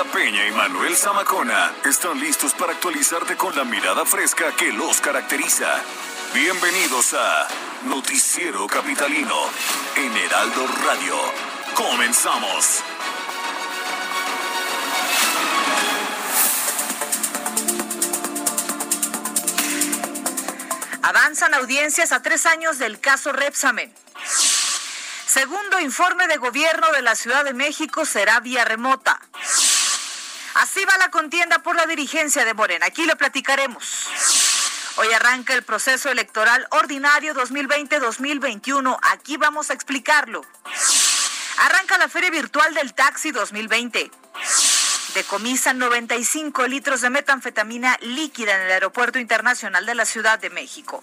Peña y Manuel Zamacona están listos para actualizarte con la mirada fresca que los caracteriza. Bienvenidos a Noticiero Capitalino en Heraldo Radio. Comenzamos. Avanzan audiencias a tres años del caso Repsamen. Segundo informe de gobierno de la Ciudad de México será vía remota. Así va la contienda por la dirigencia de Morena. Aquí lo platicaremos. Hoy arranca el proceso electoral ordinario 2020-2021. Aquí vamos a explicarlo. Arranca la Feria Virtual del Taxi 2020. Decomisan 95 litros de metanfetamina líquida en el Aeropuerto Internacional de la Ciudad de México.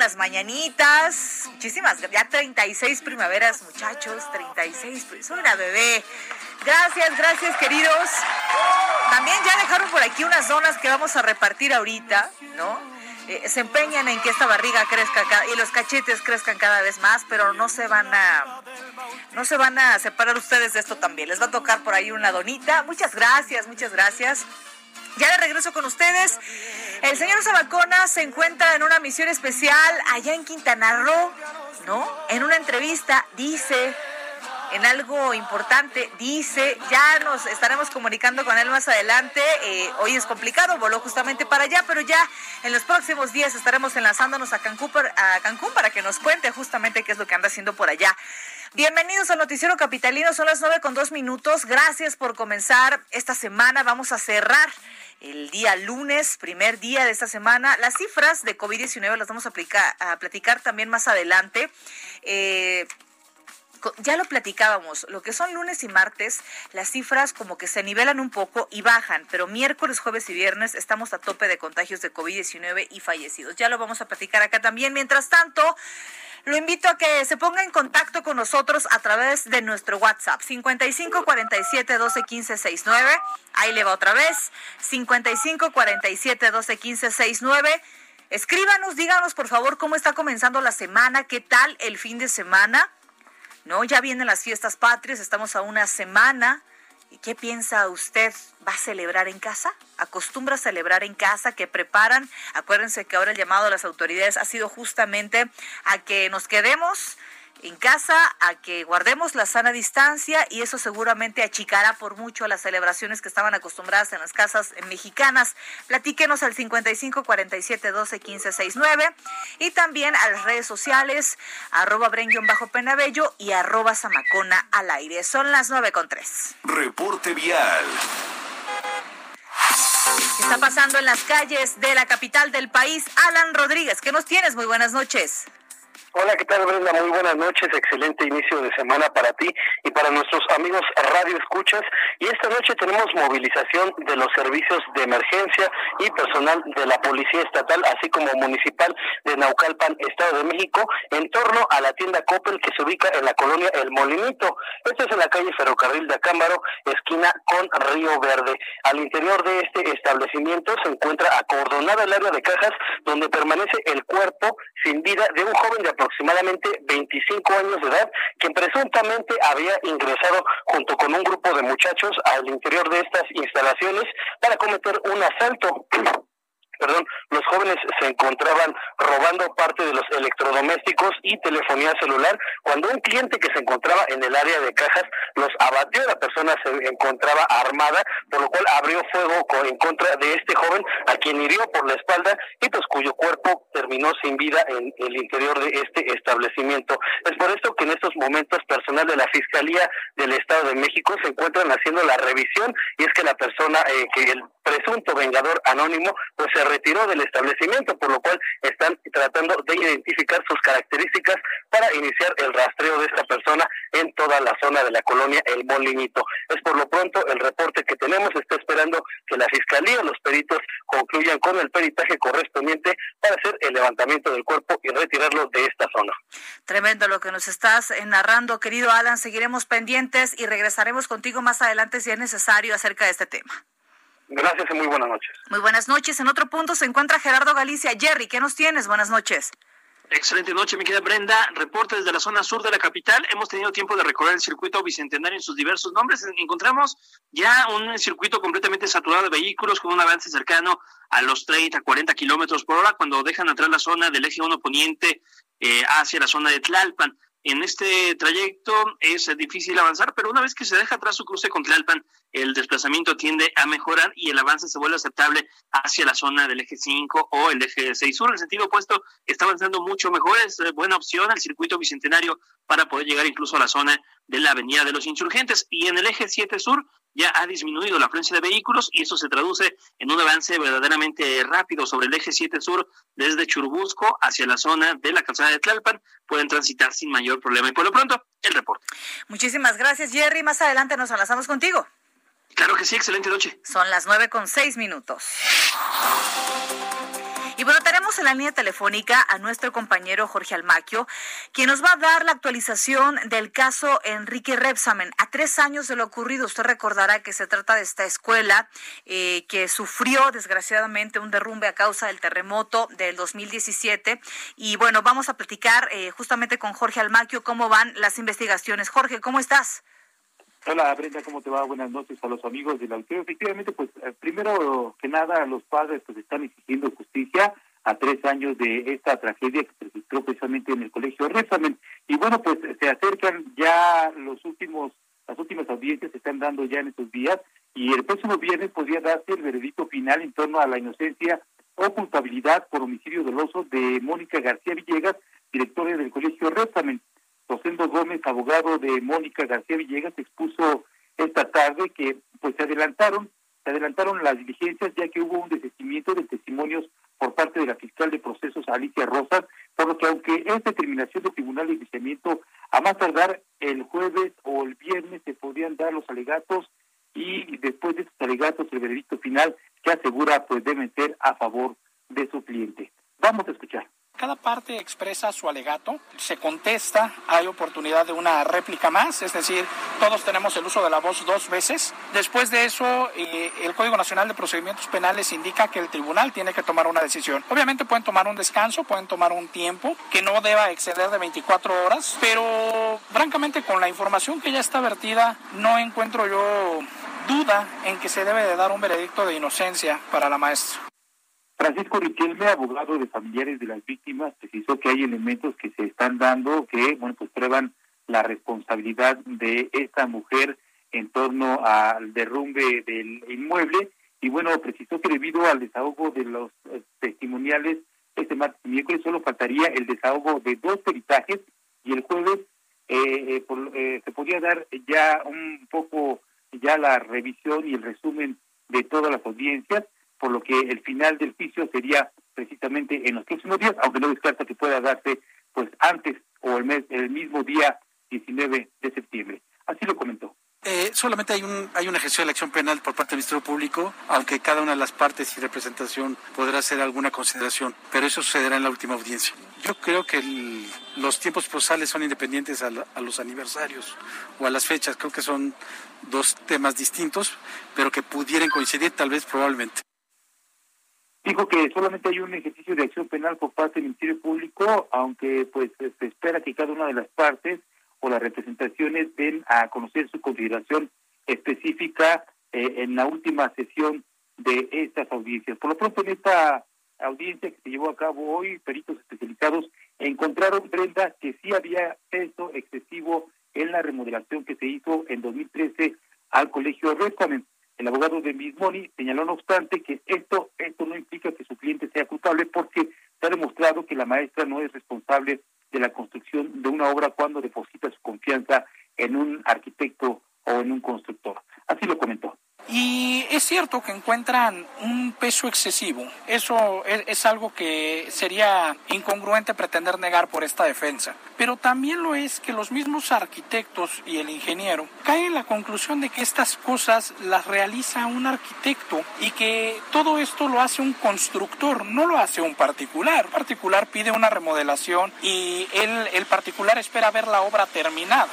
Las mañanitas. Muchísimas, ya 36 primaveras, muchachos, 36, soy una bebé. Gracias, gracias, queridos. También ya dejaron por aquí unas donas que vamos a repartir ahorita, ¿no? Eh, se empeñan en que esta barriga crezca y los cachetes crezcan cada vez más, pero no se van a no se van a separar ustedes de esto también. Les va a tocar por ahí una donita. Muchas gracias, muchas gracias. Ya de regreso con ustedes. El señor Sabacona se encuentra en una misión especial allá en Quintana Roo, ¿no? En una entrevista dice, en algo importante, dice, ya nos estaremos comunicando con él más adelante. Eh, hoy es complicado, voló justamente para allá, pero ya en los próximos días estaremos enlazándonos a Cancún, a Cancún para que nos cuente justamente qué es lo que anda haciendo por allá. Bienvenidos al Noticiero Capitalino, son las nueve con dos minutos. Gracias por comenzar esta semana. Vamos a cerrar el día lunes, primer día de esta semana. Las cifras de COVID-19 las vamos a, aplicar, a platicar también más adelante. Eh, ya lo platicábamos, lo que son lunes y martes, las cifras como que se nivelan un poco y bajan, pero miércoles, jueves y viernes estamos a tope de contagios de COVID-19 y fallecidos. Ya lo vamos a platicar acá también. Mientras tanto, lo invito a que se ponga en contacto con nosotros a través de nuestro WhatsApp 55 47 12 15 69. Ahí le va otra vez 55 47 12 15 69. Escríbanos, díganos por favor cómo está comenzando la semana, qué tal el fin de semana. No, ya vienen las fiestas patrias, estamos a una semana ¿Y qué piensa usted? ¿Va a celebrar en casa? ¿Acostumbra a celebrar en casa? ¿Que preparan? Acuérdense que ahora el llamado a las autoridades ha sido justamente a que nos quedemos en casa a que guardemos la sana distancia y eso seguramente achicará por mucho las celebraciones que estaban acostumbradas en las casas mexicanas. Platíquenos al 55 47 12 15 69 y también a las redes sociales arroba bajo penabello y arroba zamacona al aire. Son las 9 con 3. Reporte vial. ¿Qué está pasando en las calles de la capital del país? Alan Rodríguez, ¿qué nos tienes? Muy buenas noches. Hola, ¿qué tal Brenda? Muy buenas noches, excelente inicio de semana para ti y para nuestros amigos Radio Escuchas. Y esta noche tenemos movilización de los servicios de emergencia y personal de la Policía Estatal, así como municipal de Naucalpan, Estado de México, en torno a la tienda Coppel que se ubica en la colonia El Molinito. Esto es en la calle Ferrocarril de Acámbaro, esquina con Río Verde. Al interior de este establecimiento se encuentra acordonada el área de cajas donde permanece el cuerpo sin vida de un joven de aproximadamente 25 años de edad, quien presuntamente había ingresado junto con un grupo de muchachos al interior de estas instalaciones para cometer un asalto perdón, los jóvenes se encontraban robando parte de los electrodomésticos y telefonía celular cuando un cliente que se encontraba en el área de cajas los abatió, la persona se encontraba armada, por lo cual abrió fuego en contra de este joven a quien hirió por la espalda y pues cuyo cuerpo terminó sin vida en el interior de este establecimiento. Es por esto que en estos momentos personal de la Fiscalía del Estado de México se encuentran haciendo la revisión y es que la persona eh, que el presunto vengador anónimo pues se retiró del establecimiento, por lo cual están tratando de identificar sus características para iniciar el rastreo de esta persona en toda la zona de la colonia El Molinito. Es por lo pronto el reporte que tenemos, está esperando que la Fiscalía, los peritos concluyan con el peritaje correspondiente para hacer el levantamiento del cuerpo y retirarlo de esta zona. Tremendo lo que nos estás narrando, querido Alan. Seguiremos pendientes y regresaremos contigo más adelante si es necesario acerca de este tema. Gracias y muy buenas noches. Muy buenas noches. En otro punto se encuentra Gerardo Galicia. Jerry, ¿qué nos tienes? Buenas noches. Excelente noche, mi querida Brenda. Reporte desde la zona sur de la capital. Hemos tenido tiempo de recorrer el circuito bicentenario en sus diversos nombres. Encontramos ya un circuito completamente saturado de vehículos con un avance cercano a los 30, 40 kilómetros por hora cuando dejan atrás la zona del eje 1 poniente eh, hacia la zona de Tlalpan. En este trayecto es difícil avanzar, pero una vez que se deja atrás su cruce con Tlalpan, el desplazamiento tiende a mejorar y el avance se vuelve aceptable hacia la zona del eje 5 o el eje 6 sur. El sentido opuesto, está avanzando mucho mejor, es eh, buena opción el circuito bicentenario para poder llegar incluso a la zona de la Avenida de los Insurgentes. Y en el eje 7 sur ya ha disminuido la afluencia de vehículos y eso se traduce en un avance verdaderamente rápido sobre el eje 7 sur desde Churubusco hacia la zona de la calzada de Tlalpan. Pueden transitar sin mayor problema. Y por lo pronto, el reporte. Muchísimas gracias, Jerry. Más adelante nos enlazamos contigo. Claro que sí, excelente noche. Son las nueve con seis minutos. Y bueno, tenemos en la línea telefónica a nuestro compañero Jorge Almaquio, quien nos va a dar la actualización del caso Enrique Repsamen. A tres años de lo ocurrido, usted recordará que se trata de esta escuela eh, que sufrió desgraciadamente un derrumbe a causa del terremoto del 2017. Y bueno, vamos a platicar eh, justamente con Jorge Almaquio cómo van las investigaciones. Jorge, ¿cómo estás? Hola Brenda, ¿cómo te va? Buenas noches a los amigos del auditorio. Efectivamente, pues eh, primero que nada los padres pues están exigiendo justicia a tres años de esta tragedia que se registró precisamente en el colegio Rezamen. Y bueno, pues se acercan ya los últimos, las últimas audiencias se están dando ya en estos días y el próximo viernes podría darse el veredicto final en torno a la inocencia o culpabilidad por homicidio doloso de Mónica García Villegas, directora del colegio Rezamen. Rosendo Gómez, abogado de Mónica García Villegas, expuso esta tarde que pues se adelantaron, se adelantaron las diligencias ya que hubo un desistimiento de testimonios por parte de la fiscal de procesos Alicia Rosas, por lo que aunque es determinación del Tribunal de Enjuiciamiento, a más tardar el jueves o el viernes se podrían dar los alegatos y después de estos alegatos el veredicto final que asegura pues deben ser a favor de su cliente. Vamos a escuchar. Cada parte expresa su alegato, se contesta, hay oportunidad de una réplica más, es decir, todos tenemos el uso de la voz dos veces. Después de eso, eh, el Código Nacional de Procedimientos Penales indica que el tribunal tiene que tomar una decisión. Obviamente pueden tomar un descanso, pueden tomar un tiempo que no deba exceder de 24 horas, pero francamente con la información que ya está vertida, no encuentro yo duda en que se debe de dar un veredicto de inocencia para la maestra. Francisco Riquelme, abogado de familiares de las víctimas, precisó que hay elementos que se están dando que, bueno, pues prueban la responsabilidad de esta mujer en torno al derrumbe del inmueble. Y bueno, precisó que debido al desahogo de los eh, testimoniales este martes y miércoles solo faltaría el desahogo de dos peritajes y el jueves eh, eh, se podría dar ya un poco ya la revisión y el resumen de todas las audiencias por lo que el final del juicio sería precisamente en los próximos días, aunque no descarta que pueda darse pues antes o el mes el mismo día 19 de septiembre. Así lo comentó. Eh, solamente hay un hay un ejercicio de la acción penal por parte del Ministerio Público, aunque cada una de las partes y representación podrá hacer alguna consideración, pero eso sucederá en la última audiencia. Yo creo que los tiempos procesales son independientes a, a, los aniversarios o a las fechas. Creo que son dos temas distintos, pero que pudieran coincidir tal vez probablemente. Dijo que solamente hay un ejercicio de acción penal por parte del Ministerio Público, aunque pues se espera que cada una de las partes o las representaciones den a conocer su consideración específica eh, en la última sesión de estas audiencias. Por lo pronto, en esta audiencia que se llevó a cabo hoy, peritos especializados encontraron, Brenda, que sí había peso excesivo en la remodelación que se hizo en 2013 al colegio Restamen. El abogado de Mismoni señaló, no obstante, que esto, esto no implica que su cliente sea culpable porque se ha demostrado que la maestra no es responsable de la construcción de una obra cuando deposita su confianza en un arquitecto o en un constructor. Así lo comentó. Y es cierto que encuentran un peso excesivo. Eso es, algo que sería incongruente pretender negar por esta defensa. Pero también lo es que los mismos arquitectos y el ingeniero caen en la conclusión de que estas cosas las realiza un arquitecto y que todo esto lo hace un constructor, no lo hace un particular. El particular pide una remodelación y el particular espera ver la obra terminada.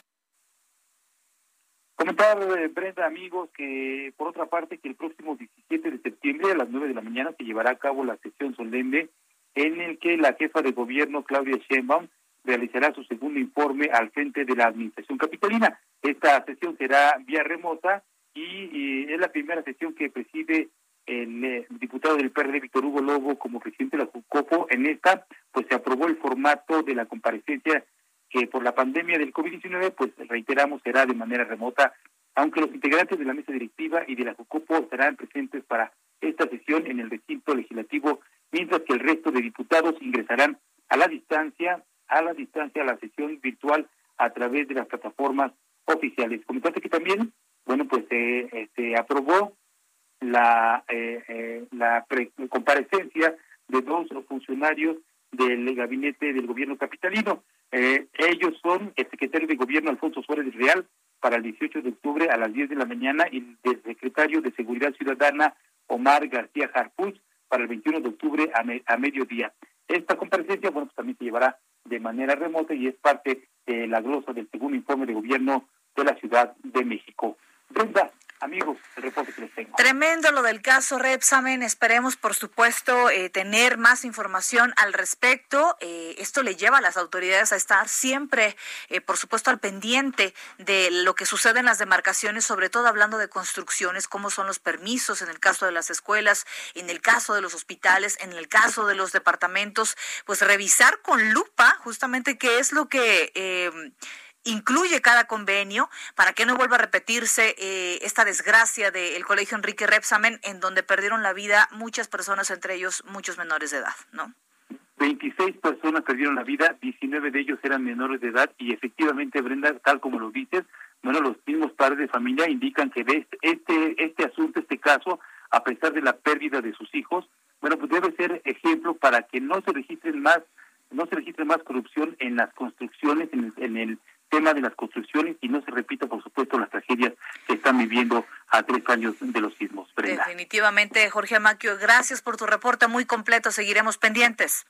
Comentar, Brenda, amigos, que por otra parte, que el próximo 17 de septiembre a las 9 de la mañana se llevará a cabo la sesión solemne en el que la jefa de gobierno, Claudia Sheinbaum, realizará su segundo informe al frente de la administración capitalina. Esta sesión será vía remota y, es la primera sesión que preside el, eh, diputado del PRD, Víctor Hugo Lobo, como presidente de la JUCOPO. En esta, pues se aprobó el formato de la comparecencia que por la pandemia del COVID-19, pues reiteramos, será de manera remota, aunque los integrantes de la mesa directiva y de la JUCOPO estarán presentes para esta sesión en el recinto legislativo, mientras que el resto de diputados ingresarán a la distancia, a la distancia a la sesión virtual a través de las plataformas oficiales. Comentarte que también, bueno, pues se este, aprobó la, eh, eh, la comparecencia de dos funcionarios del gabinete del gobierno capitalino. Eh, ellos son el secretario de gobierno Alfonso Suárez Real para el 18 de octubre a las 10 de la mañana y el secretario de Seguridad Ciudadana Omar García Harpuz para el 21 de octubre a, mediodía. Esta comparecencia, bueno, pues también se llevará de manera remota y es parte de la glosa del segundo informe de gobierno de la Ciudad de México. Brenda, amigos, el reporte que les tengo. Tremendo lo del caso Repsamen. Esperemos, por supuesto, eh, tener más información al respecto. Eh, esto le lleva a las autoridades a estar siempre, eh, por supuesto, al pendiente de lo que sucede en las demarcaciones, sobre todo hablando de construcciones, cómo son los permisos en el caso de las escuelas, en el caso de los hospitales, en el caso de los departamentos, pues revisar con lupa justamente qué es lo que incluye cada convenio para que no vuelva a repetirse eh, esta desgracia del Colegio Enrique Repsamen, en donde perdieron la vida muchas personas, entre ellos muchos menores de edad, ¿no? 26 personas perdieron la vida, 19 de ellos eran menores de edad y efectivamente, Brenda, tal como lo dices, bueno, los mismos padres de familia indican que de este, este, este asunto, este caso, a pesar de la pérdida de sus hijos, bueno, pues debe ser ejemplo para que no se registren más, no se registre más corrupción en las construcciones, en en el tema de las construcciones y no se repita, por supuesto, las tragedias que están viviendo a tres años de los sismos. Definitivamente, Jorge Amaquio, gracias por tu reporte muy completo. Seguiremos pendientes.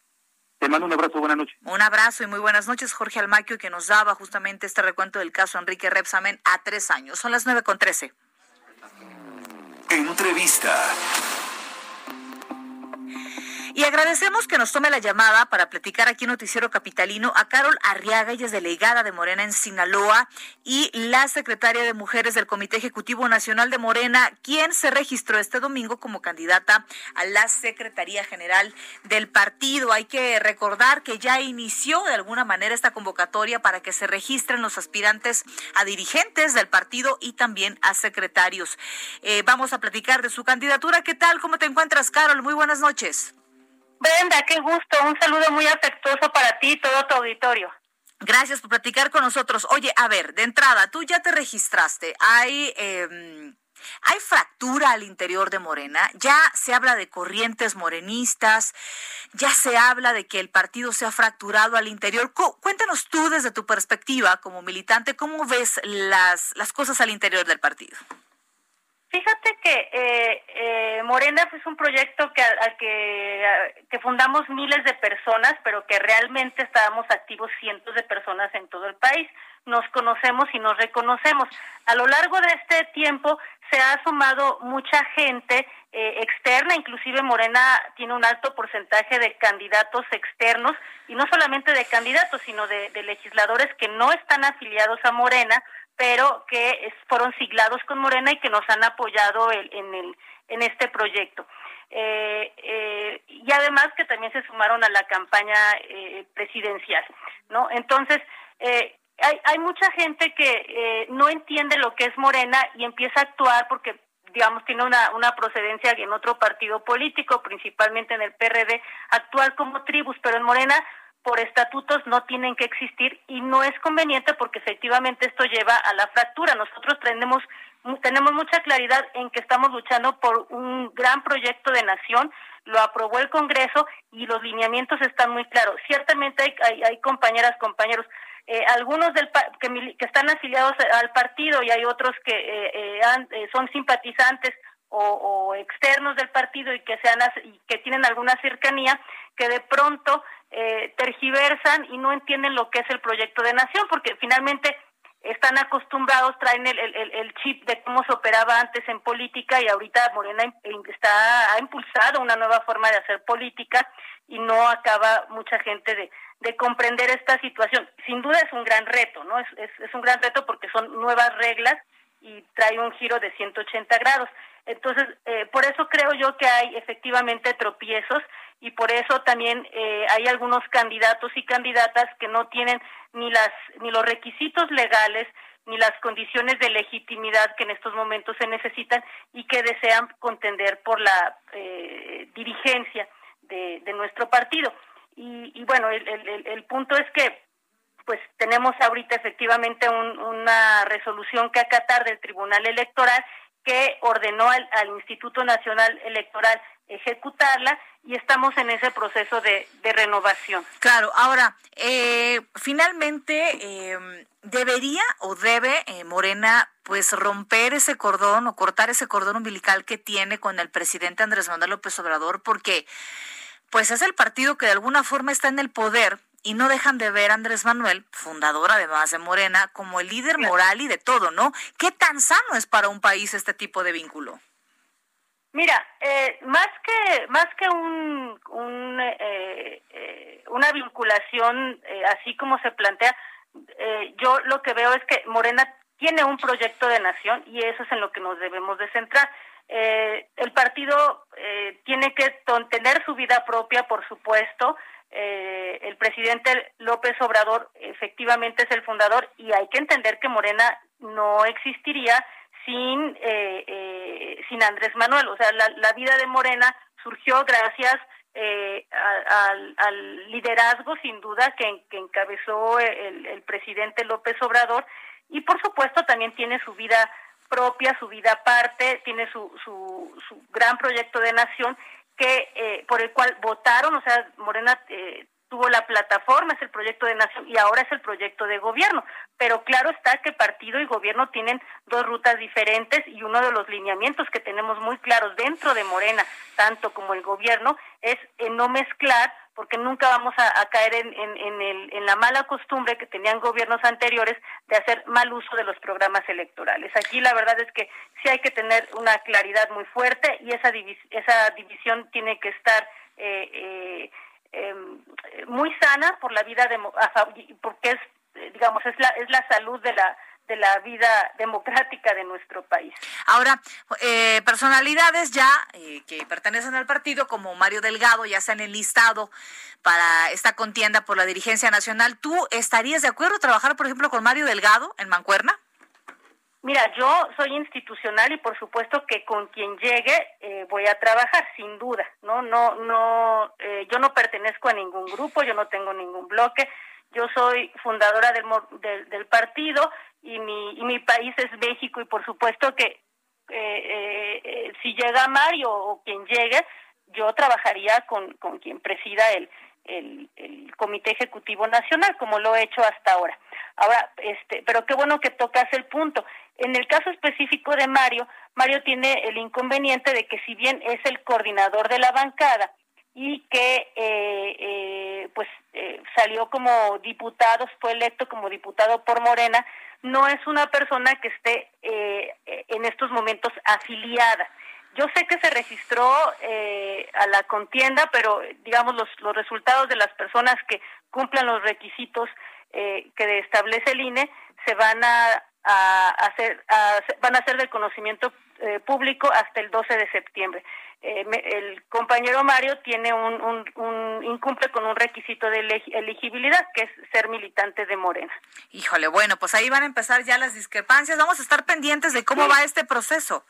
Te mando un abrazo, buenas noches. Un abrazo y muy buenas noches, Jorge Almaquio, que nos daba justamente este recuento del caso Enrique Repsamen a tres años. Son las nueve con trece. Entrevista. Y agradecemos que nos tome la llamada para platicar aquí en Noticiero Capitalino a Carol Arriaga, ella es delegada de Morena en Sinaloa, y la secretaria de Mujeres del Comité Ejecutivo Nacional de Morena, quien se registró este domingo como candidata a la Secretaría General del partido. Hay que recordar que ya inició de alguna manera esta convocatoria para que se registren los aspirantes a dirigentes del partido y también a secretarios. Eh, vamos a platicar de su candidatura. ¿Qué tal? ¿Cómo te encuentras, Carol? Muy buenas noches. Brenda, qué gusto. Un saludo muy afectuoso para ti y todo tu auditorio. Gracias por platicar con nosotros. Oye, a ver, de entrada, tú ya te registraste. Hay, eh, hay fractura al interior de Morena. Ya se habla de corrientes morenistas. Ya se habla de que el partido se ha fracturado al interior. Cuéntanos tú desde tu perspectiva como militante, ¿cómo ves las, las cosas al interior del partido? Fíjate que eh, eh, Morena es un proyecto que, que, que fundamos miles de personas, pero que realmente estábamos activos cientos de personas en todo el país. nos conocemos y nos reconocemos. A lo largo de este tiempo se ha sumado mucha gente eh, externa, inclusive Morena tiene un alto porcentaje de candidatos externos, y no solamente de candidatos, sino de, legisladores que no están afiliados a Morena, pero que fueron siglados con Morena y que nos han apoyado en, el, en este proyecto. Eh, eh, y además que también se sumaron a la campaña presidencial, ¿no? Entonces, hay, hay mucha gente que no entiende lo que es Morena y empieza a actuar porque digamos, tiene una, una procedencia en otro partido político, principalmente en el PRD, actuar como tribus, pero en Morena por estatutos no tienen que existir y no es conveniente porque efectivamente esto lleva a la fractura. Nosotros tenemos, tenemos mucha claridad en que estamos luchando por un gran proyecto de nación, lo aprobó el Congreso y los lineamientos están muy claros. Ciertamente hay, compañeras, compañeros eh, algunos del que, que, están afiliados al partido y hay otros que eh, eh, son simpatizantes o, externos del partido y que sean y que tienen alguna cercanía que de pronto tergiversan y no entienden lo que es el proyecto de nación porque finalmente están acostumbrados, traen el, el, el, chip de cómo se operaba antes en política y ahorita Morena está, ha impulsado una nueva forma de hacer política y no acaba mucha gente de, de comprender esta situación. Sin duda es un gran reto, ¿no? Es, es, es un gran reto porque son nuevas reglas y trae un giro de 180 grados. Entonces, eh, por eso creo yo que hay efectivamente tropiezos y por eso también eh, hay algunos candidatos y candidatas que no tienen ni las ni los requisitos legales ni las condiciones de legitimidad que en estos momentos se necesitan y que desean contender por la eh, dirigencia de, nuestro partido. Y, bueno, el, el, punto es que pues tenemos ahorita efectivamente una resolución que acatar del Tribunal Electoral que ordenó al, Instituto Nacional Electoral ejecutarla y estamos en ese proceso de, renovación. Claro, ahora, eh, finalmente, em, ¿debería o debe eh, Morena pues romper ese cordón o cortar ese cordón umbilical que tiene con el presidente Andrés Manuel López Obrador? Porque pues es el partido que de alguna forma está en el poder y no dejan de ver a Andrés Manuel, fundador además de Morena, como el líder moral y de todo, ¿no? ¿Qué tan sano es para un país este tipo de vínculo? Mira, eh, más que más que un, un eh, eh, una vinculación así como se plantea, yo lo que veo es que Morena tiene un proyecto de nación y eso es en lo que nos debemos de centrar. Eh, el partido eh, tiene que tener su vida propia, por supuesto. Eh, el presidente López Obrador efectivamente es el fundador y hay que entender que Morena no existiría sin sin Andrés Manuel. O sea, la, vida de Morena surgió gracias al, liderazgo, sin duda, que, encabezó el, el presidente López Obrador y, por supuesto, también tiene su vida propia, su vida aparte, tiene su, su, su gran proyecto de nación que eh, por el cual votaron, o sea, Morena eh, tuvo la plataforma, es el proyecto de nación y ahora es el proyecto de gobierno. Pero claro está que partido y gobierno tienen dos rutas diferentes y uno de los lineamientos que tenemos muy claros dentro de Morena, tanto como el gobierno, es no mezclar porque nunca vamos a, caer en, en, el, en la mala costumbre que tenían gobiernos anteriores de hacer mal uso de los programas electorales. Aquí la verdad es que sí hay que tener una claridad muy fuerte y esa, esa división tiene que estar eh, eh, em, muy sana por la vida, de, porque es, digamos, es la, es la salud de la de la vida democrática de nuestro país. Ahora, eh, personalidades ya eh, que pertenecen al partido, como Mario Delgado, ya se han enlistado para esta contienda por la dirigencia nacional. ¿Tú estarías de acuerdo a trabajar, por ejemplo, con Mario Delgado en Mancuerna? Mira, yo soy institucional y por supuesto que con quien llegue eh, voy a trabajar, sin duda. No, no, no. yo no pertenezco a ningún grupo, yo no tengo ningún bloque. Yo soy fundadora del, del, del partido y mi, y mi país es México y por supuesto que eh, eh, eh, si llega Mario o quien llegue, yo trabajaría con, con quien presida el, el, el, Comité Ejecutivo Nacional, como lo he hecho hasta ahora. Ahora, este, pero qué bueno que tocas el punto. En el caso específico de Mario, Mario tiene el inconveniente de que si bien es el coordinador de la bancada y que pues salió como diputado, fue electo como diputado por Morena, no es una persona que esté en estos momentos afiliada. Yo sé que se registró a la contienda, pero digamos los, los resultados de las personas que cumplan los requisitos que establece el INE se van a, hacer van a ser de conocimiento eh, público hasta el 12 de septiembre. Eh, el compañero Mario tiene un, un, incumple con un requisito de elegibilidad que es ser militante de Morena. Híjole, bueno, pues ahí van a empezar ya las discrepancias. Vamos a estar pendientes de cómo va este proceso.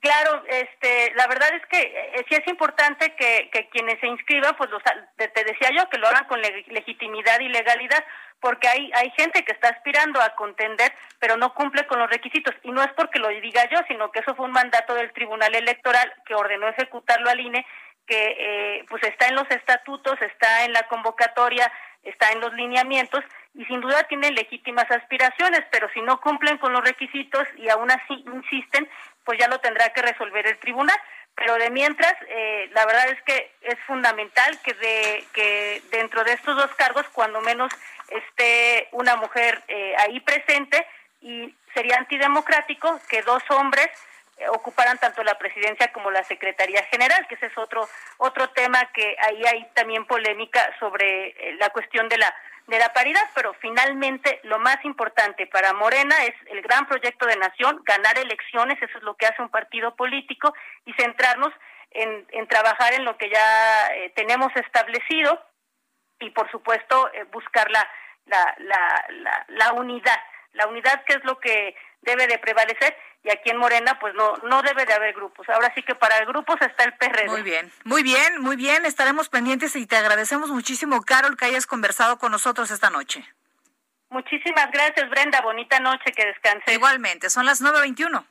Claro, este, la verdad es que eh, sí es importante que, que quienes se inscriban, pues los, te, decía yo, que lo hagan con legitimidad y legalidad, porque hay, hay gente que está aspirando a contender, pero no cumple con los requisitos. Y no es porque lo diga yo, sino que eso fue un mandato del Tribunal Electoral que ordenó ejecutarlo al INE, que eh, pues está en los estatutos, está en la convocatoria, está en los lineamientos y sin duda tienen legítimas aspiraciones, pero si no cumplen con los requisitos y aún así insisten, pues ya lo tendrá que resolver el tribunal. Pero de mientras, eh, la verdad es que es fundamental que, de, que dentro de estos dos cargos, cuando menos esté una mujer eh, ahí presente y sería antidemocrático que dos hombres ocuparan tanto la presidencia como la secretaría general, que ese es otro otro tema que ahí hay también polémica sobre eh, la cuestión de la de la paridad, pero finalmente lo más importante para Morena es el gran proyecto de nación, ganar elecciones, eso es lo que hace un partido político y centrarnos en, en trabajar en lo que ya tenemos establecido y por supuesto buscar la, la, la, la, unidad, la unidad que es lo que debe de prevalecer y aquí en Morena pues no no debe de haber grupos. Ahora sí que para grupos está el PRD. Muy bien, muy bien, muy bien, estaremos pendientes y te agradecemos muchísimo, Carol, que hayas conversado con nosotros esta noche. Muchísimas gracias, Brenda. Bonita noche, que descanse. Igualmente, son las 9.21.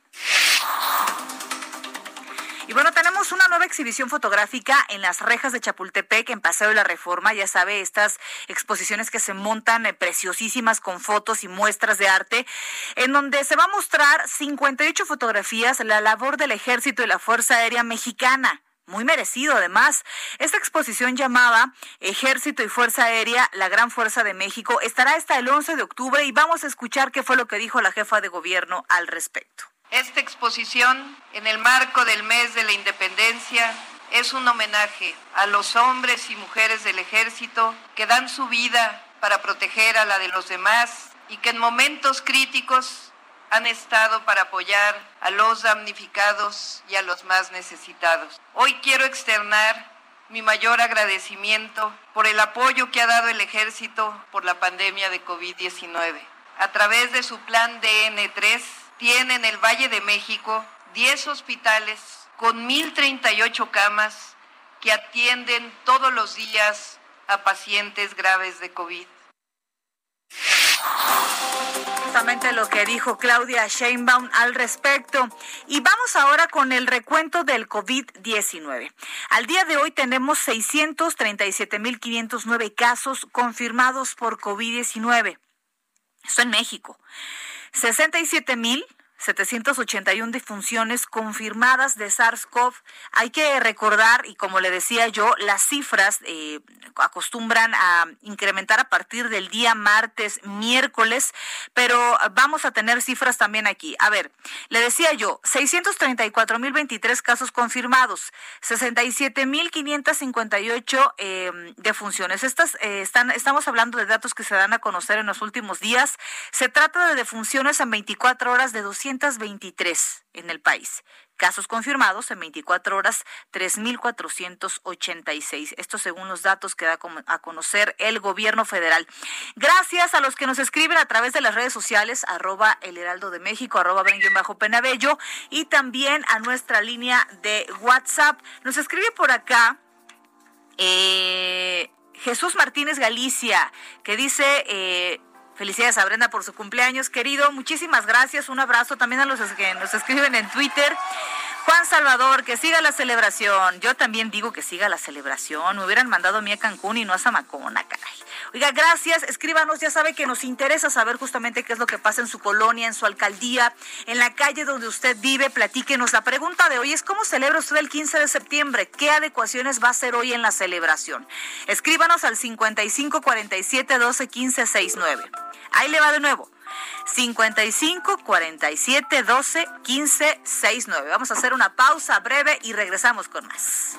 Y bueno, tenemos una nueva exhibición fotográfica en las rejas de Chapultepec, en Paseo de la Reforma. Ya sabe, estas exposiciones que se montan eh, preciosísimas con fotos y muestras de arte, en donde se va a mostrar 58 fotografías, la labor del Ejército y la Fuerza Aérea Mexicana muy merecido además. Esta exposición llamada Ejército y Fuerza Aérea, la Gran Fuerza de México, estará hasta el 11 de octubre y vamos a escuchar qué fue lo que dijo la jefa de gobierno al respecto. Esta exposición, en el marco del mes de la independencia, es un homenaje a los hombres y mujeres del ejército que dan su vida para proteger a la de los demás y que en momentos críticos han estado para apoyar a los damnificados y a los más necesitados. Hoy quiero externar mi mayor agradecimiento por el apoyo que ha dado el ejército por la pandemia de COVID-19. A través de su plan DN3, tiene en el Valle de México 10 hospitales con 1.038 camas que atienden todos los días a pacientes graves de COVID. Justamente lo que dijo Claudia Sheinbaum al respecto. Y vamos ahora con el recuento del COVID-19. Al día de hoy tenemos 637.509 casos confirmados por COVID-19. Esto en México. 67 mil 781 defunciones confirmadas de SARS-CoV. Hay que recordar, y como le decía yo, las cifras eh, acostumbran a incrementar a partir del día martes, miércoles, pero vamos a tener cifras también aquí. A ver, le decía yo, 634.023 casos confirmados, 67.558 eh, defunciones. Estas eh, están, estamos hablando de datos que se dan a conocer en los últimos días. Se trata de defunciones en 24 horas de 200 223 en el país. Casos confirmados en 24 horas, 3.486. Esto según los datos que da a conocer el gobierno federal. Gracias a los que nos escriben a través de las redes sociales, arroba el heraldo de México, arroba bajo penabello y también a nuestra línea de WhatsApp. Nos escribe por acá. Eh, Jesús Martínez Galicia, que dice, eh, Felicidades a Brenda por su cumpleaños, querido. Muchísimas gracias. Un abrazo también a los que nos escriben en Twitter. Juan Salvador, que siga la celebración. Yo también digo que siga la celebración. Me hubieran mandado a mí a Cancún y no a Zamacona, caray. Oiga, gracias. Escríbanos, ya sabe que nos interesa saber justamente qué es lo que pasa en su colonia, en su alcaldía, en la calle donde usted vive. Platíquenos. La pregunta de hoy es, ¿cómo celebra usted el 15 de septiembre? ¿Qué adecuaciones va a hacer hoy en la celebración? Escríbanos al 55 47 12 15 69. Ahí le va de nuevo. 55 47 12 15 69. Vamos a hacer una pausa breve y regresamos con más.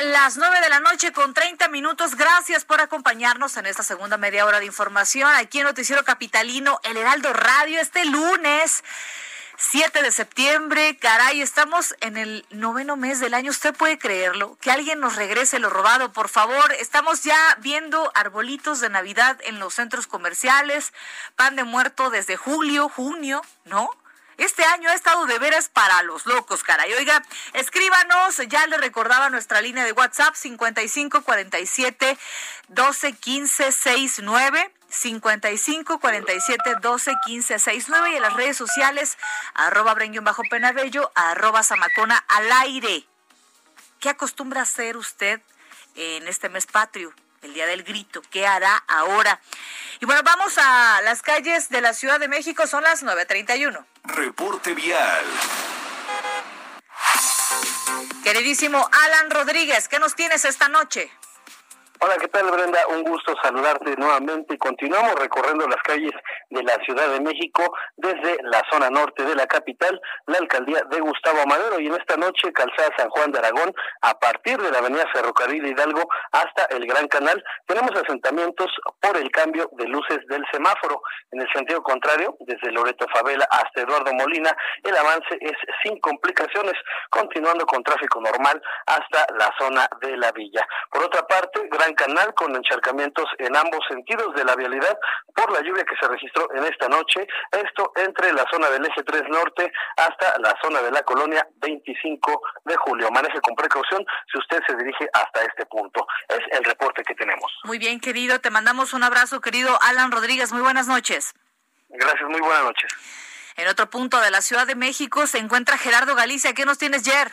Las nueve de la noche con 30 minutos. Gracias por acompañarnos en esta segunda media hora de información aquí en Noticiero Capitalino, El Heraldo Radio, este lunes. 7 de septiembre, caray, estamos en el noveno mes del año. ¿Usted puede creerlo? Que alguien nos regrese lo robado, por favor. Estamos ya viendo arbolitos de Navidad en los centros comerciales, pan de muerto desde julio, junio, ¿no? Este año ha estado de veras para los locos, caray. Oiga, escríbanos, ya le recordaba nuestra línea de WhatsApp 55 47 12 15 69. 55 47 12 15 69 y en las redes sociales arroba bajo penabello arroba zamacona al aire. ¿Qué acostumbra hacer usted en este mes patrio? El día del grito. ¿Qué hará ahora? Y bueno, vamos a las calles de la Ciudad de México, son las 9.31. Reporte vial. Queridísimo Alan Rodríguez, ¿qué nos tienes esta noche? Hola, ¿qué tal Brenda? Un gusto saludarte nuevamente. Continuamos recorriendo las calles de la Ciudad de México desde la zona norte de la capital, la alcaldía de Gustavo Madero y en esta noche calzada San Juan de Aragón a partir de la avenida Ferrocarril Hidalgo hasta el Gran Canal. Tenemos asentamientos por el cambio de luces del semáforo. En el sentido contrario, desde Loreto Favela hasta Eduardo Molina, el avance es sin complicaciones, continuando con tráfico normal hasta la zona de la villa. Por otra parte, Gran Canal con encharcamientos en ambos sentidos de la vialidad por la lluvia que se registró en esta noche. Esto entre la zona del eje 3 norte hasta la zona de la colonia 25 de julio. Maneje con precaución si usted se dirige hasta este punto. Es el reporte que tenemos. Muy bien, querido. Te mandamos un abrazo, querido Alan Rodríguez. Muy buenas noches. Gracias, muy buenas noches. En otro punto de la Ciudad de México se encuentra Gerardo Galicia. ¿Qué nos tienes, Jer?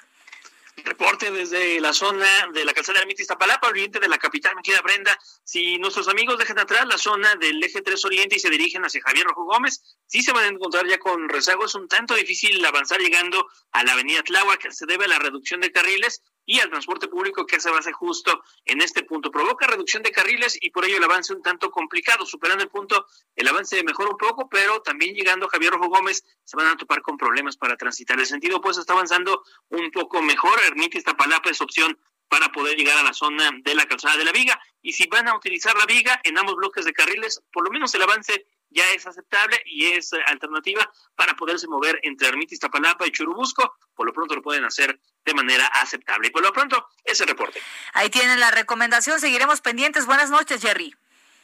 Reporte desde la zona de la calzada Ermita Iztapalapa, oriente de la capital, me queda Brenda. Si nuestros amigos dejan atrás la zona del eje 3 oriente y se dirigen hacia Javier Rojo Gómez, sí se van a encontrar ya con rezago. Es un tanto difícil avanzar llegando a la avenida Tláhuac, se debe a la reducción de carriles y al transporte público que hace base justo en este punto. Provoca reducción de carriles y por ello el avance un tanto complicado. Superando el punto, el avance mejora un poco, pero también llegando Javier Rojo Gómez se van a topar con problemas para transitar. El sentido pues está avanzando un poco mejor. Ermita Iztapalapa es opción para poder llegar a la zona de la calzada de la viga. Y si van a utilizar la viga en ambos bloques de carriles, por lo menos el avance ya es aceptable y es eh, alternativa para poderse mover entre Ermita Iztapalapa y Churubusco. Por lo pronto lo pueden hacer de manera aceptable. Y por lo pronto, ese reporte. Ahí tienen la recomendación. Seguiremos pendientes. Buenas noches, Jerry.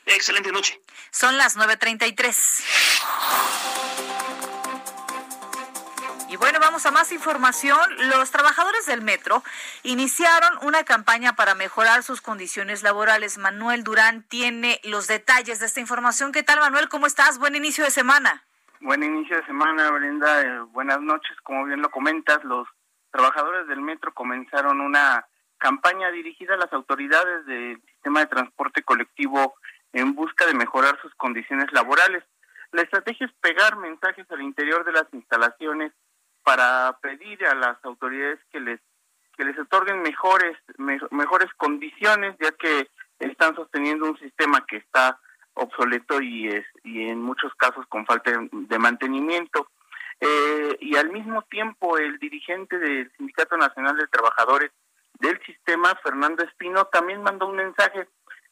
Excelente noche. Son las 9.33. Y bueno, vamos a más información. Los trabajadores del metro iniciaron una campaña para mejorar sus condiciones laborales. Manuel Durán tiene los detalles de esta información. ¿Qué tal, Manuel? ¿Cómo estás? Buen inicio de semana. Buen inicio de semana, Brenda. Eh, buenas noches. Como bien lo comentas, los trabajadores del metro comenzaron una campaña dirigida a las autoridades del sistema de transporte colectivo en busca de mejorar sus condiciones laborales. La estrategia es pegar mensajes al interior de las instalaciones para pedir a las autoridades que les que les otorguen mejores mejores condiciones, ya que están sosteniendo un sistema que está obsoleto y es y en muchos casos con falta de mantenimiento. Eh, y al mismo tiempo el dirigente del Sindicato Nacional de Trabajadores del Sistema, Fernando Espino, también mandó un mensaje.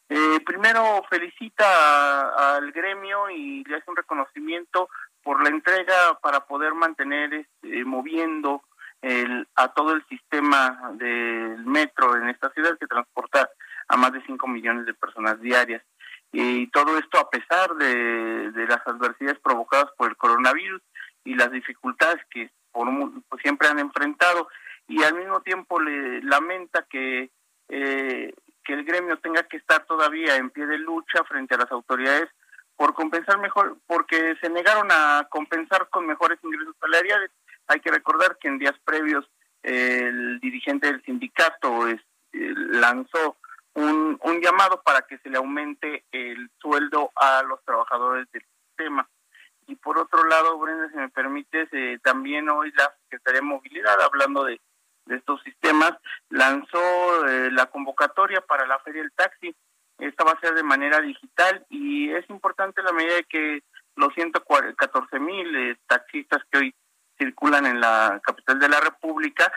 Eh, primero felicita al gremio y le hace un reconocimiento por la entrega para poder mantener este, moviendo el, a todo el sistema del metro en esta ciudad que transporta a más de 5 millones de personas diarias. Y todo esto a pesar de, las adversidades provocadas por el coronavirus y las dificultades que por, pues, siempre han enfrentado. Y al mismo tiempo le lamenta que, eh, que el gremio tenga que estar todavía en pie de lucha frente a las autoridades por compensar mejor, porque se negaron a compensar con mejores ingresos salariales. Hay que recordar que en días previos el dirigente del sindicato eh, lanzó un, un llamado para que se le aumente el sueldo a los trabajadores del sistema. Y por otro lado, Brenda, si me permites, eh, también hoy la Secretaría de Movilidad, hablando de, estos sistemas, lanzó eh, la convocatoria para la Feria del Taxi. Esta va a ser de manera digital y es importante la medida de que los 114 mil eh, taxistas que hoy circulan en la capital de la República,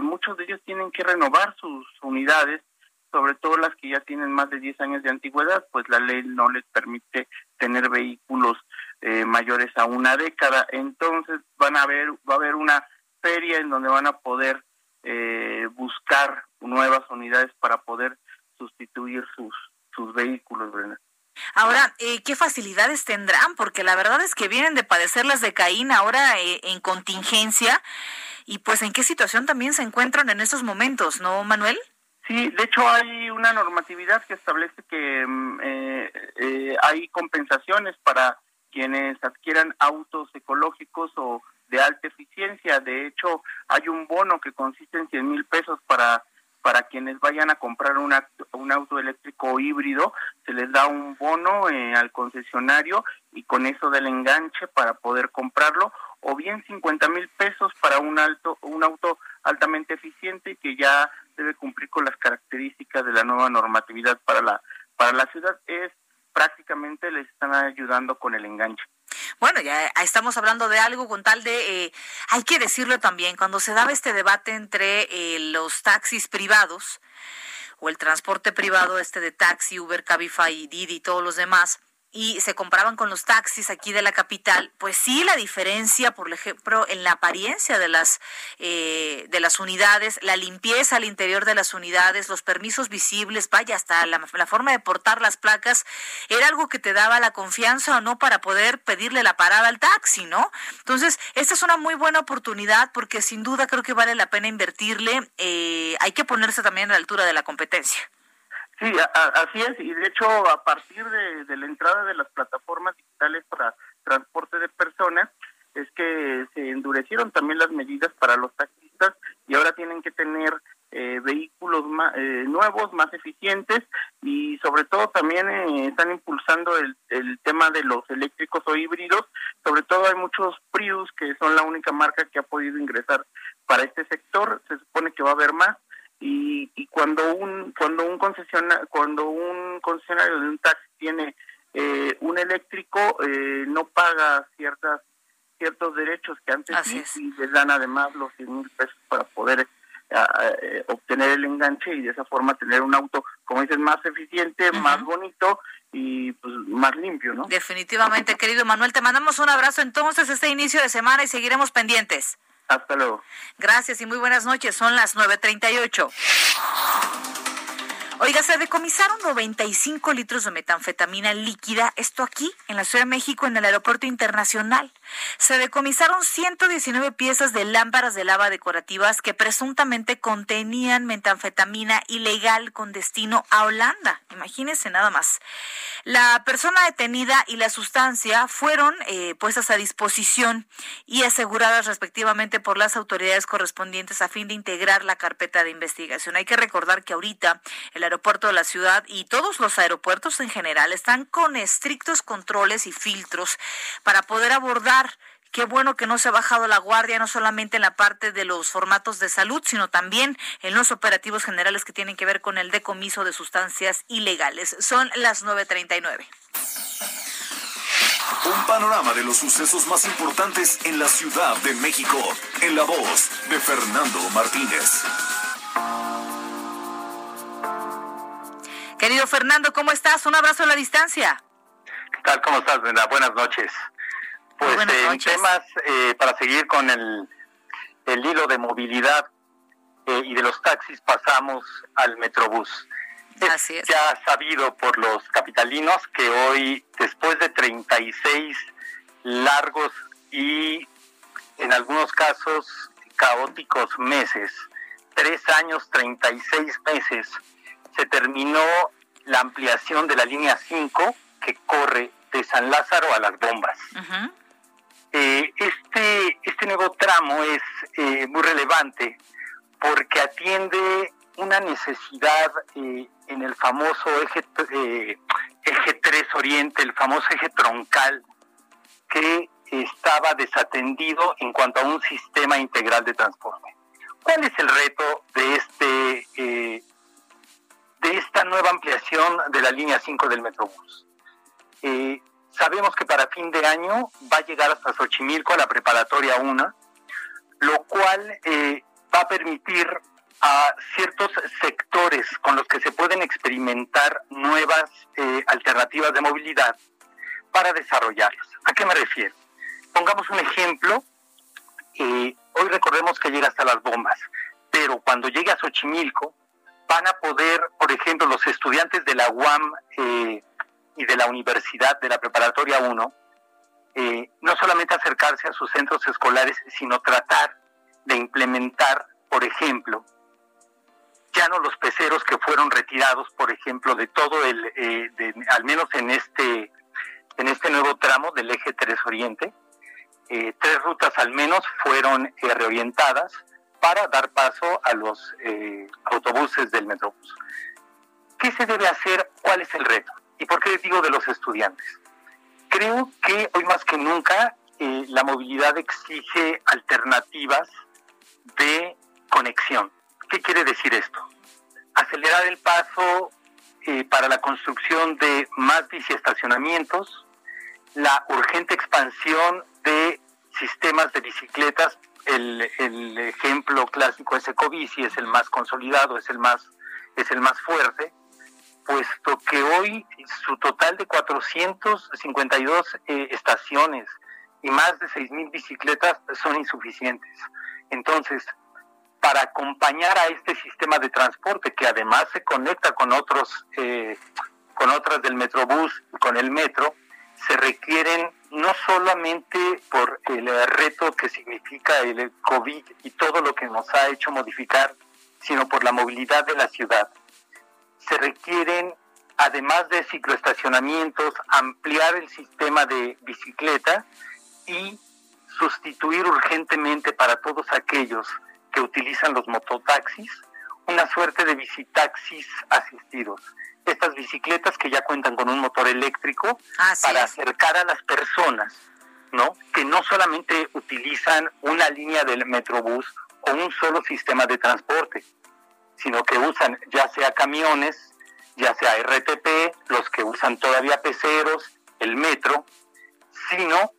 muchos de ellos tienen que renovar sus unidades sobre todo las que ya tienen más de 10 años de antigüedad, pues la ley no les permite tener vehículos eh, mayores a una década. Entonces van a haber, va a haber una feria en donde van a poder eh, buscar nuevas unidades para poder sustituir sus, sus vehículos, Ahora, eh, ¿qué facilidades tendrán? Porque la verdad es que vienen de padecer las de Caín ahora en contingencia. Y pues, ¿en qué situación también se encuentran en estos momentos, no, Manuel? Sí, de hecho hay una normatividad que establece que mm, eh, eh, hay compensaciones para quienes adquieran autos ecológicos o de alta eficiencia. De hecho, hay un bono que consiste en 100 mil pesos para para quienes vayan a comprar un, un auto eléctrico híbrido, se les da un bono eh, al concesionario y con eso del enganche para poder comprarlo, o bien 50 mil pesos para un, alto, un auto altamente eficiente que ya debe cumplir con las características de la nueva normatividad para la, para la ciudad. Es prácticamente les están ayudando con el enganche. Bueno, ya estamos hablando de algo con tal de, eh, hay que decirlo también, cuando se daba este debate entre eh, los taxis privados o el transporte privado, este de taxi, Uber, Cabify, Didi y todos los demás, y se comparaban con los taxis aquí de la capital, pues sí la diferencia, por ejemplo, en la apariencia de las eh, de las unidades, la limpieza al interior de las unidades, los permisos visibles, vaya hasta la, forma de portar las placas, era algo que te daba la confianza o no para poder pedirle la parada al taxi, ¿no? Entonces esta es una muy buena oportunidad porque sin duda creo que vale la pena invertirle. Eh, hay que ponerse también a la altura de la competencia. Sí, así es, y de hecho a partir de, la entrada de las plataformas digitales para transporte de personas, es que se endurecieron también las medidas para los taxistas y ahora tienen que tener eh, vehículos eh, nuevos, más eficientes y sobre todo también eh, están impulsando el, el tema de los eléctricos o híbridos. Sobre todo hay muchos Prius que son la única marca que ha podido ingresar para este sector. Se supone que va a haber más y, y cuando un cuando un concesionario cuando un concesionario de un taxi tiene eh, un eléctrico eh, no paga ciertas ciertos derechos que antes sí, y les dan además los 100 mil pesos para poder eh, obtener el enganche y de esa forma tener un auto, como dices, más eficiente, más bonito y pues más limpio, ¿no? Definitivamente, querido Manuel, te mandamos un abrazo entonces este inicio de semana y seguiremos pendientes. Hasta luego. Gracias y muy buenas noches. Son las 9.38. Oiga, se decomisaron 95 litros de metanfetamina líquida, esto aquí, en la Ciudad de México, en el Aeropuerto Internacional. Se decomisaron 119 piezas de lámparas de lava decorativas que presuntamente contenían metanfetamina ilegal con destino a Holanda. Imagínense nada más. La persona detenida y la sustancia fueron eh, puestas a disposición y aseguradas respectivamente por las autoridades correspondientes a fin de integrar la carpeta de investigación. Hay que recordar que ahorita el aeropuerto de la ciudad y todos los aeropuertos en general están con estrictos controles y filtros para poder abordar Qué bueno que no se ha bajado la guardia, no solamente en la parte de los formatos de salud, sino también en los operativos generales que tienen que ver con el decomiso de sustancias ilegales. Son las 9.39. Un panorama de los sucesos más importantes en la Ciudad de México, en la voz de Fernando Martínez. Querido Fernando, ¿cómo estás? Un abrazo a la distancia. ¿Qué tal? ¿Cómo estás, Brenda? Buenas noches. Pues en temas, eh, para seguir con el, el hilo de movilidad eh, y de los taxis, pasamos al Metrobús. Así es. Ya sabido por los capitalinos que hoy, después de 36 largos y en algunos casos caóticos meses, tres años, 36 meses, se terminó la ampliación de la línea 5 que corre de San Lázaro a las bombas. Eh, este, este nuevo tramo es eh, muy relevante porque atiende una necesidad eh, en el famoso eje, eje 3 Oriente, el famoso eje troncal, que estaba desatendido en cuanto a un sistema integral de transporte. ¿Cuál es el reto de este de esta nueva ampliación de la línea 5 del Metrobús? Eh, Sabemos que para fin de año va a llegar hasta Xochimilco a la preparatoria 1, lo cual eh, va a permitir a ciertos sectores con los que se pueden experimentar nuevas eh, alternativas de movilidad para desarrollarlas. ¿A qué me refiero? Pongamos un ejemplo. Eh, hoy recordemos que llega hasta las bombas, pero cuando llegue a Xochimilco van a poder, por ejemplo, los estudiantes de la UAM y de la universidad, de la preparatoria 1, eh, no solamente acercarse a sus centros escolares, sino tratar de implementar, por ejemplo, ya no los peceros que fueron retirados, por ejemplo, de todo el, eh, al menos en este, en este nuevo tramo del eje 3 Oriente, eh, tres rutas al menos fueron reorientadas para dar paso a los autobuses del Metrobús. ¿Qué se debe hacer? ¿Cuál es el reto? ¿Y por qué digo de los estudiantes? Creo que hoy más que nunca eh, la movilidad exige alternativas de conexión. ¿Qué quiere decir esto? Acelerar el paso eh, para la construcción de más biciestacionamientos, la urgente expansión de sistemas de bicicletas. El, el ejemplo clásico es Ecobici, es el más consolidado, es el más, es el más fuerte puesto que hoy su total de 452 eh, estaciones y más de 6.000 bicicletas son insuficientes. Entonces, para acompañar a este sistema de transporte que además se conecta con otros, eh, con otras del Metrobús, con el metro, se requieren no solamente por el reto que significa el COVID y todo lo que nos ha hecho modificar, sino por la movilidad de la ciudad. Se requieren, además de cicloestacionamientos, ampliar el sistema de bicicleta y sustituir urgentemente para todos aquellos que utilizan los mototaxis una suerte de bicitaxis asistidos. Estas bicicletas que ya cuentan con un motor eléctrico para acercar a las personas, ¿no? Que no solamente utilizan una línea del Metrobús o un solo sistema de transporte, sino que usan ya sea camiones, ya sea RTP, los que usan todavía peceros, el metro, sino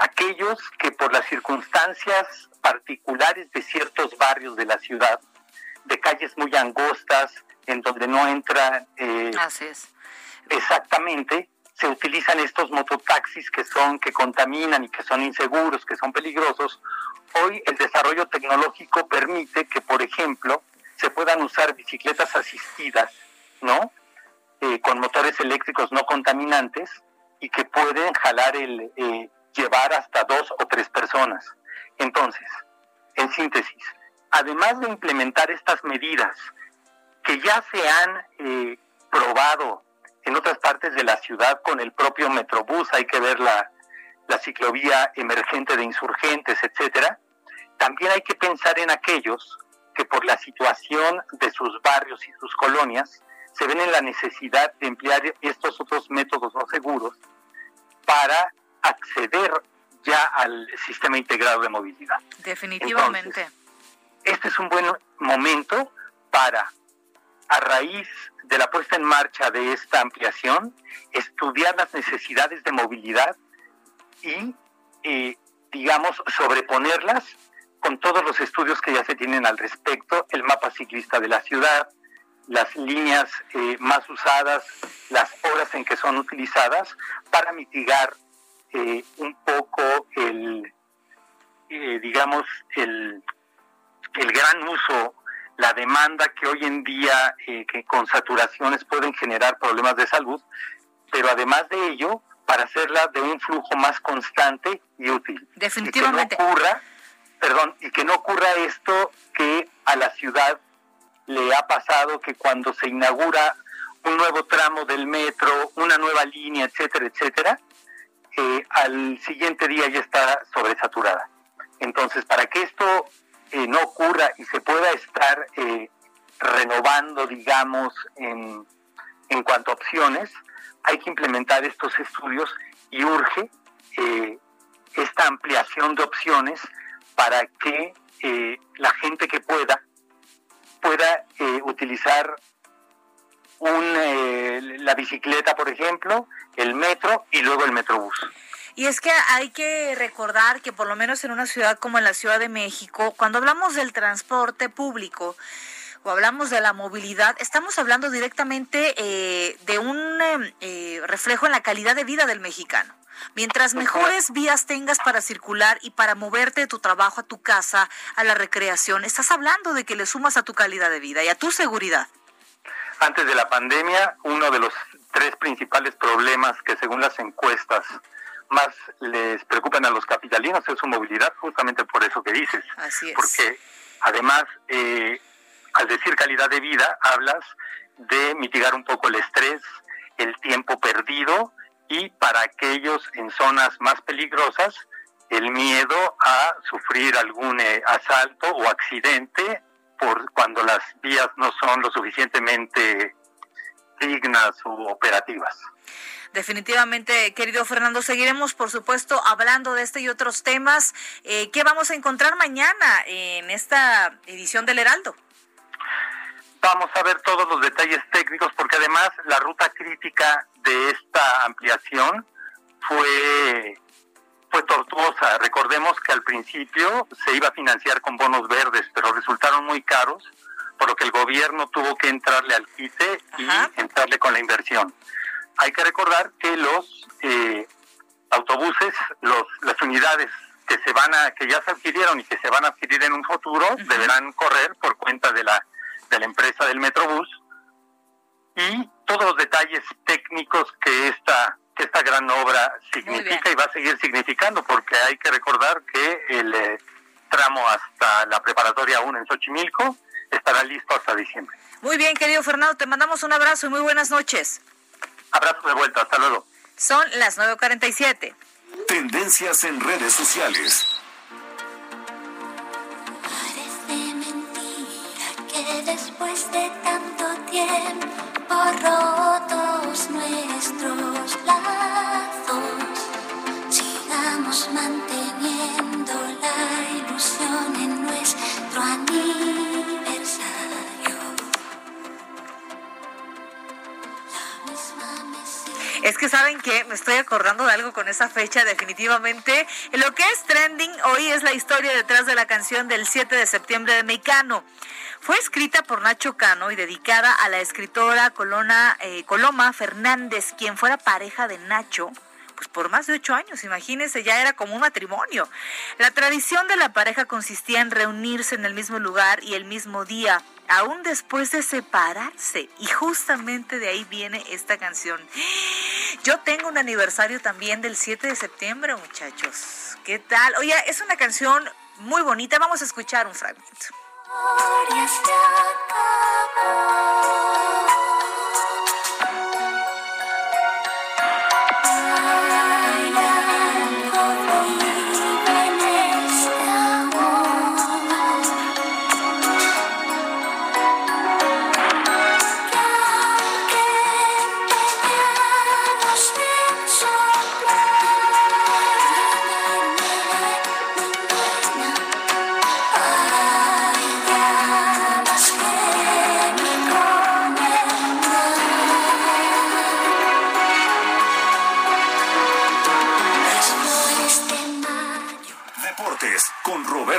aquellos que por las circunstancias particulares de ciertos barrios de la ciudad, de calles muy angostas, en donde no entran... Eh, Exactamente, se utilizan estos mototaxis que son, que contaminan y que son inseguros, que son peligrosos. Hoy el desarrollo tecnológico permite que, por ejemplo, se puedan usar bicicletas asistidas ¿no? Eh, con motores eléctricos no contaminantes y que pueden jalar el, eh, llevar hasta dos o tres personas. Entonces, en síntesis, además de implementar estas medidas que ya se han eh, probado en otras partes de la ciudad con el propio Metrobús, hay que ver la, la ciclovía emergente de insurgentes, etcétera, también hay que pensar en aquellos que por la situación de sus barrios y sus colonias se ven en la necesidad de emplear estos otros métodos no seguros para acceder ya al sistema integrado de movilidad. Definitivamente. Este es un buen momento para, a raíz de la puesta en marcha de esta ampliación, estudiar las necesidades de movilidad y, eh, digamos, sobreponerlas con todos los estudios que ya se tienen al respecto, el mapa ciclista de la ciudad, las líneas eh, más usadas, las horas en que son utilizadas, para mitigar eh, un poco el, digamos, el, el gran uso, la demanda que hoy en día, que con saturaciones pueden generar problemas de salud, pero además de ello, para hacerla de un flujo más constante y útil. Definitivamente. que no ocurra, perdón, y que no ocurra esto que a la ciudad le ha pasado que cuando se inaugura un nuevo tramo del metro, una nueva línea, etcétera, etcétera, eh, al siguiente día ya está sobresaturada. Entonces, para que esto eh, no ocurra y se pueda estar eh, renovando, digamos, en, en cuanto a opciones, hay que implementar estos estudios y urge esta ampliación de opciones para que la gente que pueda pueda eh, utilizar un, eh, la bicicleta, por ejemplo, el metro y luego el metrobús. Y es que hay que recordar que por lo menos en una ciudad como en la Ciudad de México, cuando hablamos del transporte público o hablamos de la movilidad, estamos hablando directamente eh, de un reflejo en la calidad de vida del mexicano. Mientras mejores vías tengas para circular y para moverte de tu trabajo a tu casa, a la recreación, estás hablando de que le sumas a tu calidad de vida y a tu seguridad. Antes de la pandemia, uno de los tres principales problemas que según las encuestas más les preocupan a los capitalinos es su movilidad, justamente por eso que dices. Así es. Porque además, eh, al decir calidad de vida, hablas de mitigar un poco el estrés, el tiempo perdido y para aquellos en zonas más peligrosas, el miedo a sufrir algún eh, asalto o accidente por cuando las vías no son lo suficientemente dignas u operativas. Definitivamente, querido Fernando, seguiremos, por supuesto, hablando de este y otros temas. Eh, ¿Qué vamos a encontrar mañana en esta edición del Heraldo? Vamos a ver todos los detalles técnicos porque además la ruta crítica de esta ampliación fue fue tortuosa. Recordemos que al principio se iba a financiar con bonos verdes, pero resultaron muy caros, por lo que el gobierno tuvo que entrarle al quite y entrarle con la inversión. Hay que recordar que los eh, autobuses, los, las unidades que se van a, que ya se adquirieron y que se van a adquirir en un futuro, deberán correr por cuenta de la de la empresa del Metrobús y todos los detalles técnicos que esta que esta gran obra significa y va a seguir significando porque hay que recordar que el eh, tramo hasta la preparatoria 1 en Xochimilco estará listo hasta diciembre. Muy bien, querido Fernando, te mandamos un abrazo y muy buenas noches. Abrazo de vuelta, hasta luego. Son las 9.47. Tendencias en redes sociales. después de tanto tiempo rotos nuestros lazos, sigamos manteniendo Es que saben que me estoy acordando de algo con esa fecha definitivamente. Lo que es trending hoy es la historia detrás de la canción del 7 de septiembre de Mecano. Fue escrita por Nacho Cano y dedicada a la escritora Colona, eh, Coloma Fernández, quien fuera pareja de Nacho pues por más de ocho años, imagínense, ya era como un matrimonio. La tradición de la pareja consistía en reunirse en el mismo lugar y el mismo día aún después de separarse. Y justamente de ahí viene esta canción. Yo tengo un aniversario también del 7 de septiembre, muchachos. ¿Qué tal? Oye, es una canción muy bonita. Vamos a escuchar un fragmento.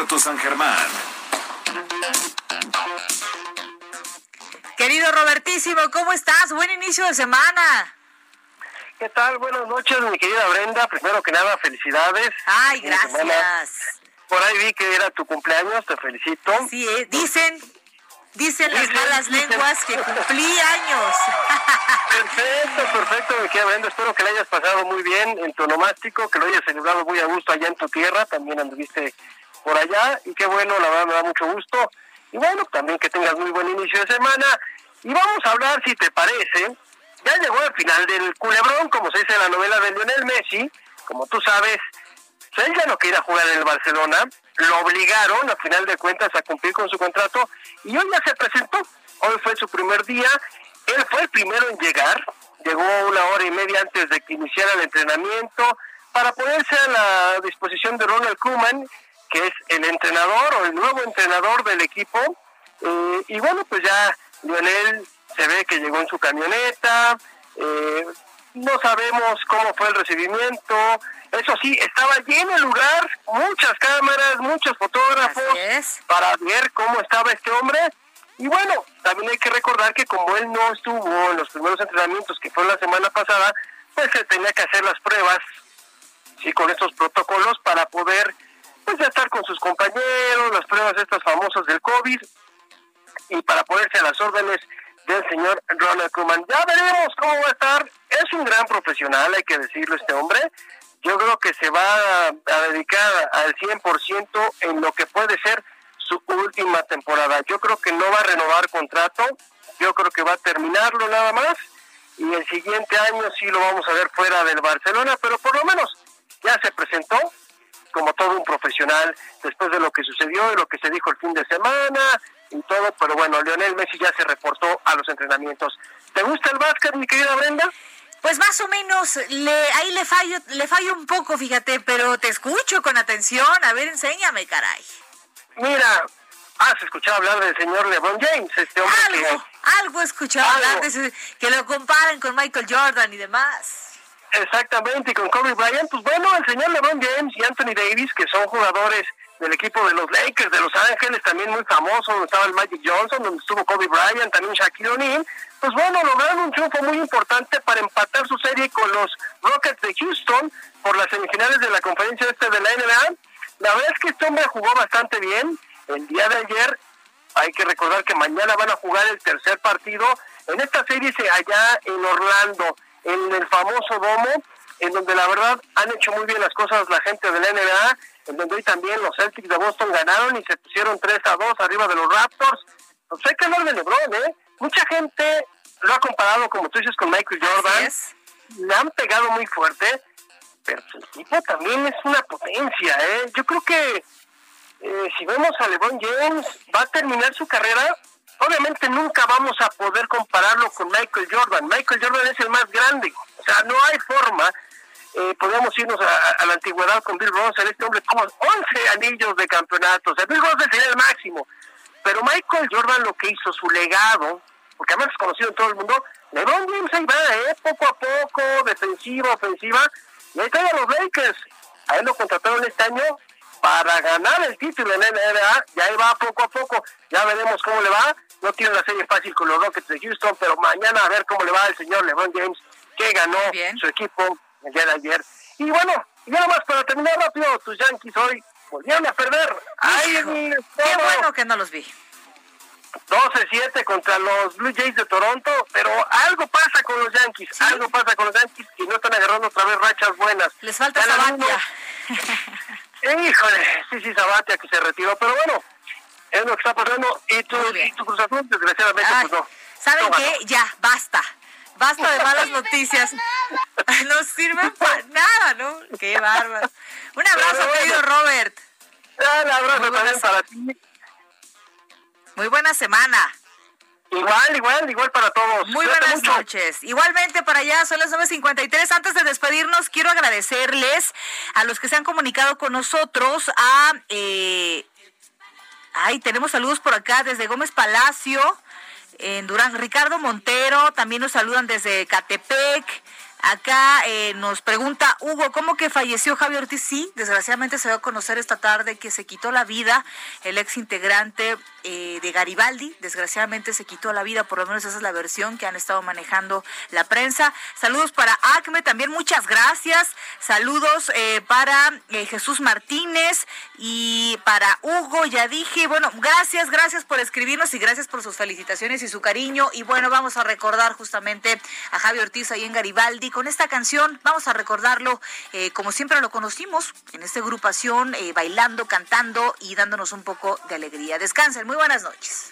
San Germán. Querido Robertísimo, ¿cómo estás? Buen inicio de semana. ¿Qué tal? Buenas noches, mi querida Brenda. Primero que nada, felicidades. Ay, gracias. Por ahí vi que era tu cumpleaños, te felicito. Sí, eh, dicen, dicen las malas lenguas que cumplí años. Perfecto, perfecto, mi querida Brenda. Espero que le hayas pasado muy bien en tu nomástico, que lo hayas celebrado muy a gusto allá en tu tierra. También anduviste por allá y qué bueno, la verdad me da mucho gusto. Y bueno, también que tengas muy buen inicio de semana. Y vamos a hablar, si te parece, ya llegó el final del culebrón, como se dice en la novela de Lionel Messi, como tú sabes, él ya no quería jugar en el Barcelona, lo obligaron a final de cuentas a cumplir con su contrato y hoy ya se presentó, hoy fue su primer día, él fue el primero en llegar, llegó una hora y media antes de que iniciara el entrenamiento para ponerse a la disposición de Ronald Koeman que es el entrenador o el nuevo entrenador del equipo. Eh, y bueno, pues ya Lionel se ve que llegó en su camioneta, eh, no sabemos cómo fue el recibimiento, eso sí, estaba lleno el lugar, muchas cámaras, muchos fotógrafos para ver cómo estaba este hombre. Y bueno, también hay que recordar que como él no estuvo en los primeros entrenamientos que fue la semana pasada, pues se tenía que hacer las pruebas, sí, con estos protocolos para poder pues ya estar con sus compañeros, las pruebas estas famosas del COVID y para ponerse a las órdenes del señor Ronald Koeman. Ya veremos cómo va a estar. Es un gran profesional, hay que decirlo este hombre. Yo creo que se va a, dedicar al 100% en lo que puede ser su última temporada. Yo creo que no va a renovar contrato, yo creo que va a terminarlo nada más y el siguiente año sí lo vamos a ver fuera del Barcelona, pero por lo menos ya se presentó, como todo un profesional después de lo que sucedió y lo que se dijo el fin de semana y todo, pero bueno, Lionel Messi ya se reportó a los entrenamientos. ¿Te gusta el básquet, mi querida Brenda? Pues más o menos, le, ahí le fallo, le fallo un poco, fíjate, pero te escucho con atención. A ver, enséñame, caray. Mira, has escuchado hablar del señor LeBron James, este hombre algo, Algo he escuchado hablar de que lo comparen con Michael Jordan y demás. Exactamente, y con Kobe Bryant, pues bueno, el señor LeBron James y Anthony Davis, que son jugadores del equipo de los Lakers de Los Ángeles, también muy famoso, donde estaba el Magic Johnson, donde estuvo Kobe Bryant, también Shaquille O'Neal, pues bueno, lograron un triunfo muy importante para empatar su serie con los Rockets de Houston por las semifinales de la conferencia este de la NBA. La verdad es que este hombre jugó bastante bien. El día de ayer, hay que recordar que mañana van a jugar el tercer partido en esta serie allá en Orlando en el famoso domo, en donde la verdad han hecho muy bien las cosas la gente de la NBA, en donde hoy también los Celtics de Boston ganaron y se pusieron 3 a 2 arriba de los Raptors. Pues hay que hablar de LeBron, ¿eh? Mucha gente lo ha comparado, como tú dices, con Michael Jordan. Le han pegado muy fuerte, pero el tipo también es una potencia, ¿eh? Yo creo que eh, si vemos a LeBron James, va a terminar su carrera obviamente nunca vamos a poder compararlo con Michael Jordan. Michael Jordan es el más grande, o sea, no hay forma. Eh, podemos irnos a, la antigüedad con Bill Russell, este hombre tuvo 11 anillos de campeonato, o Bill Russell sería el máximo. Pero Michael Jordan lo que hizo, su legado, porque además es conocido en todo el mundo, LeBron James ahí va, ¿eh? poco a poco, defensiva, ofensiva, y ahí a los Lakers. A él lo contrataron este año para ganar el título en NBA, y ahí va poco a poco, ya veremos cómo le va, no tiene la serie fácil con los Rockets de Houston, pero mañana a ver cómo le va al señor LeBron James, que ganó su equipo el día de ayer. Y bueno, y nada más para terminar rápido, tus Yankees hoy volvieron a perder. Ay, Qué bueno que no los vi. 12-7 contra los Blue Jays de Toronto, pero algo pasa con los Yankees, algo pasa con los Yankees y no están agarrando otra vez rachas buenas. Les falta Sabatia. Híjole, sí, sí, Sabatia que se retiró, pero bueno, es lo que está pasando y tu, y tu Cruz Azul, desgraciadamente, pues no. ¿Saben qué? Ya, basta. Basta de malas noticias. No sirven para nada, ¿no? Qué bárbaro. Un abrazo, querido Robert. Un abrazo también para ti. Muy buena semana. Igual, igual, igual para todos. Muy buenas noches. Igualmente para allá, son las 9.53. Antes de despedirnos, quiero agradecerles a los que se han comunicado con nosotros. A, eh, ay, tenemos saludos por acá desde Gómez Palacio, en Durán. Ricardo Montero, también nos saludan desde Catepec. Acá eh, nos pregunta Hugo, ¿cómo que falleció Javier Ortiz? Sí, desgraciadamente se dio a conocer esta tarde que se quitó la vida el ex integrante eh, de Garibaldi. Desgraciadamente se quitó la vida, por lo menos esa es la versión que han estado manejando la prensa. Saludos para Acme, también muchas gracias. Saludos eh, para Jesús Martínez y para Hugo, ya dije. Bueno, gracias, gracias por escribirnos y gracias por sus felicitaciones y su cariño. Y bueno, vamos a recordar justamente a Javier Ortiz ahí en Garibaldi con esta canción. Vamos a recordarlo eh, como siempre lo conocimos, en esta agrupación, eh, bailando, cantando y dándonos un poco de alegría. Descansen, muy buenas noches.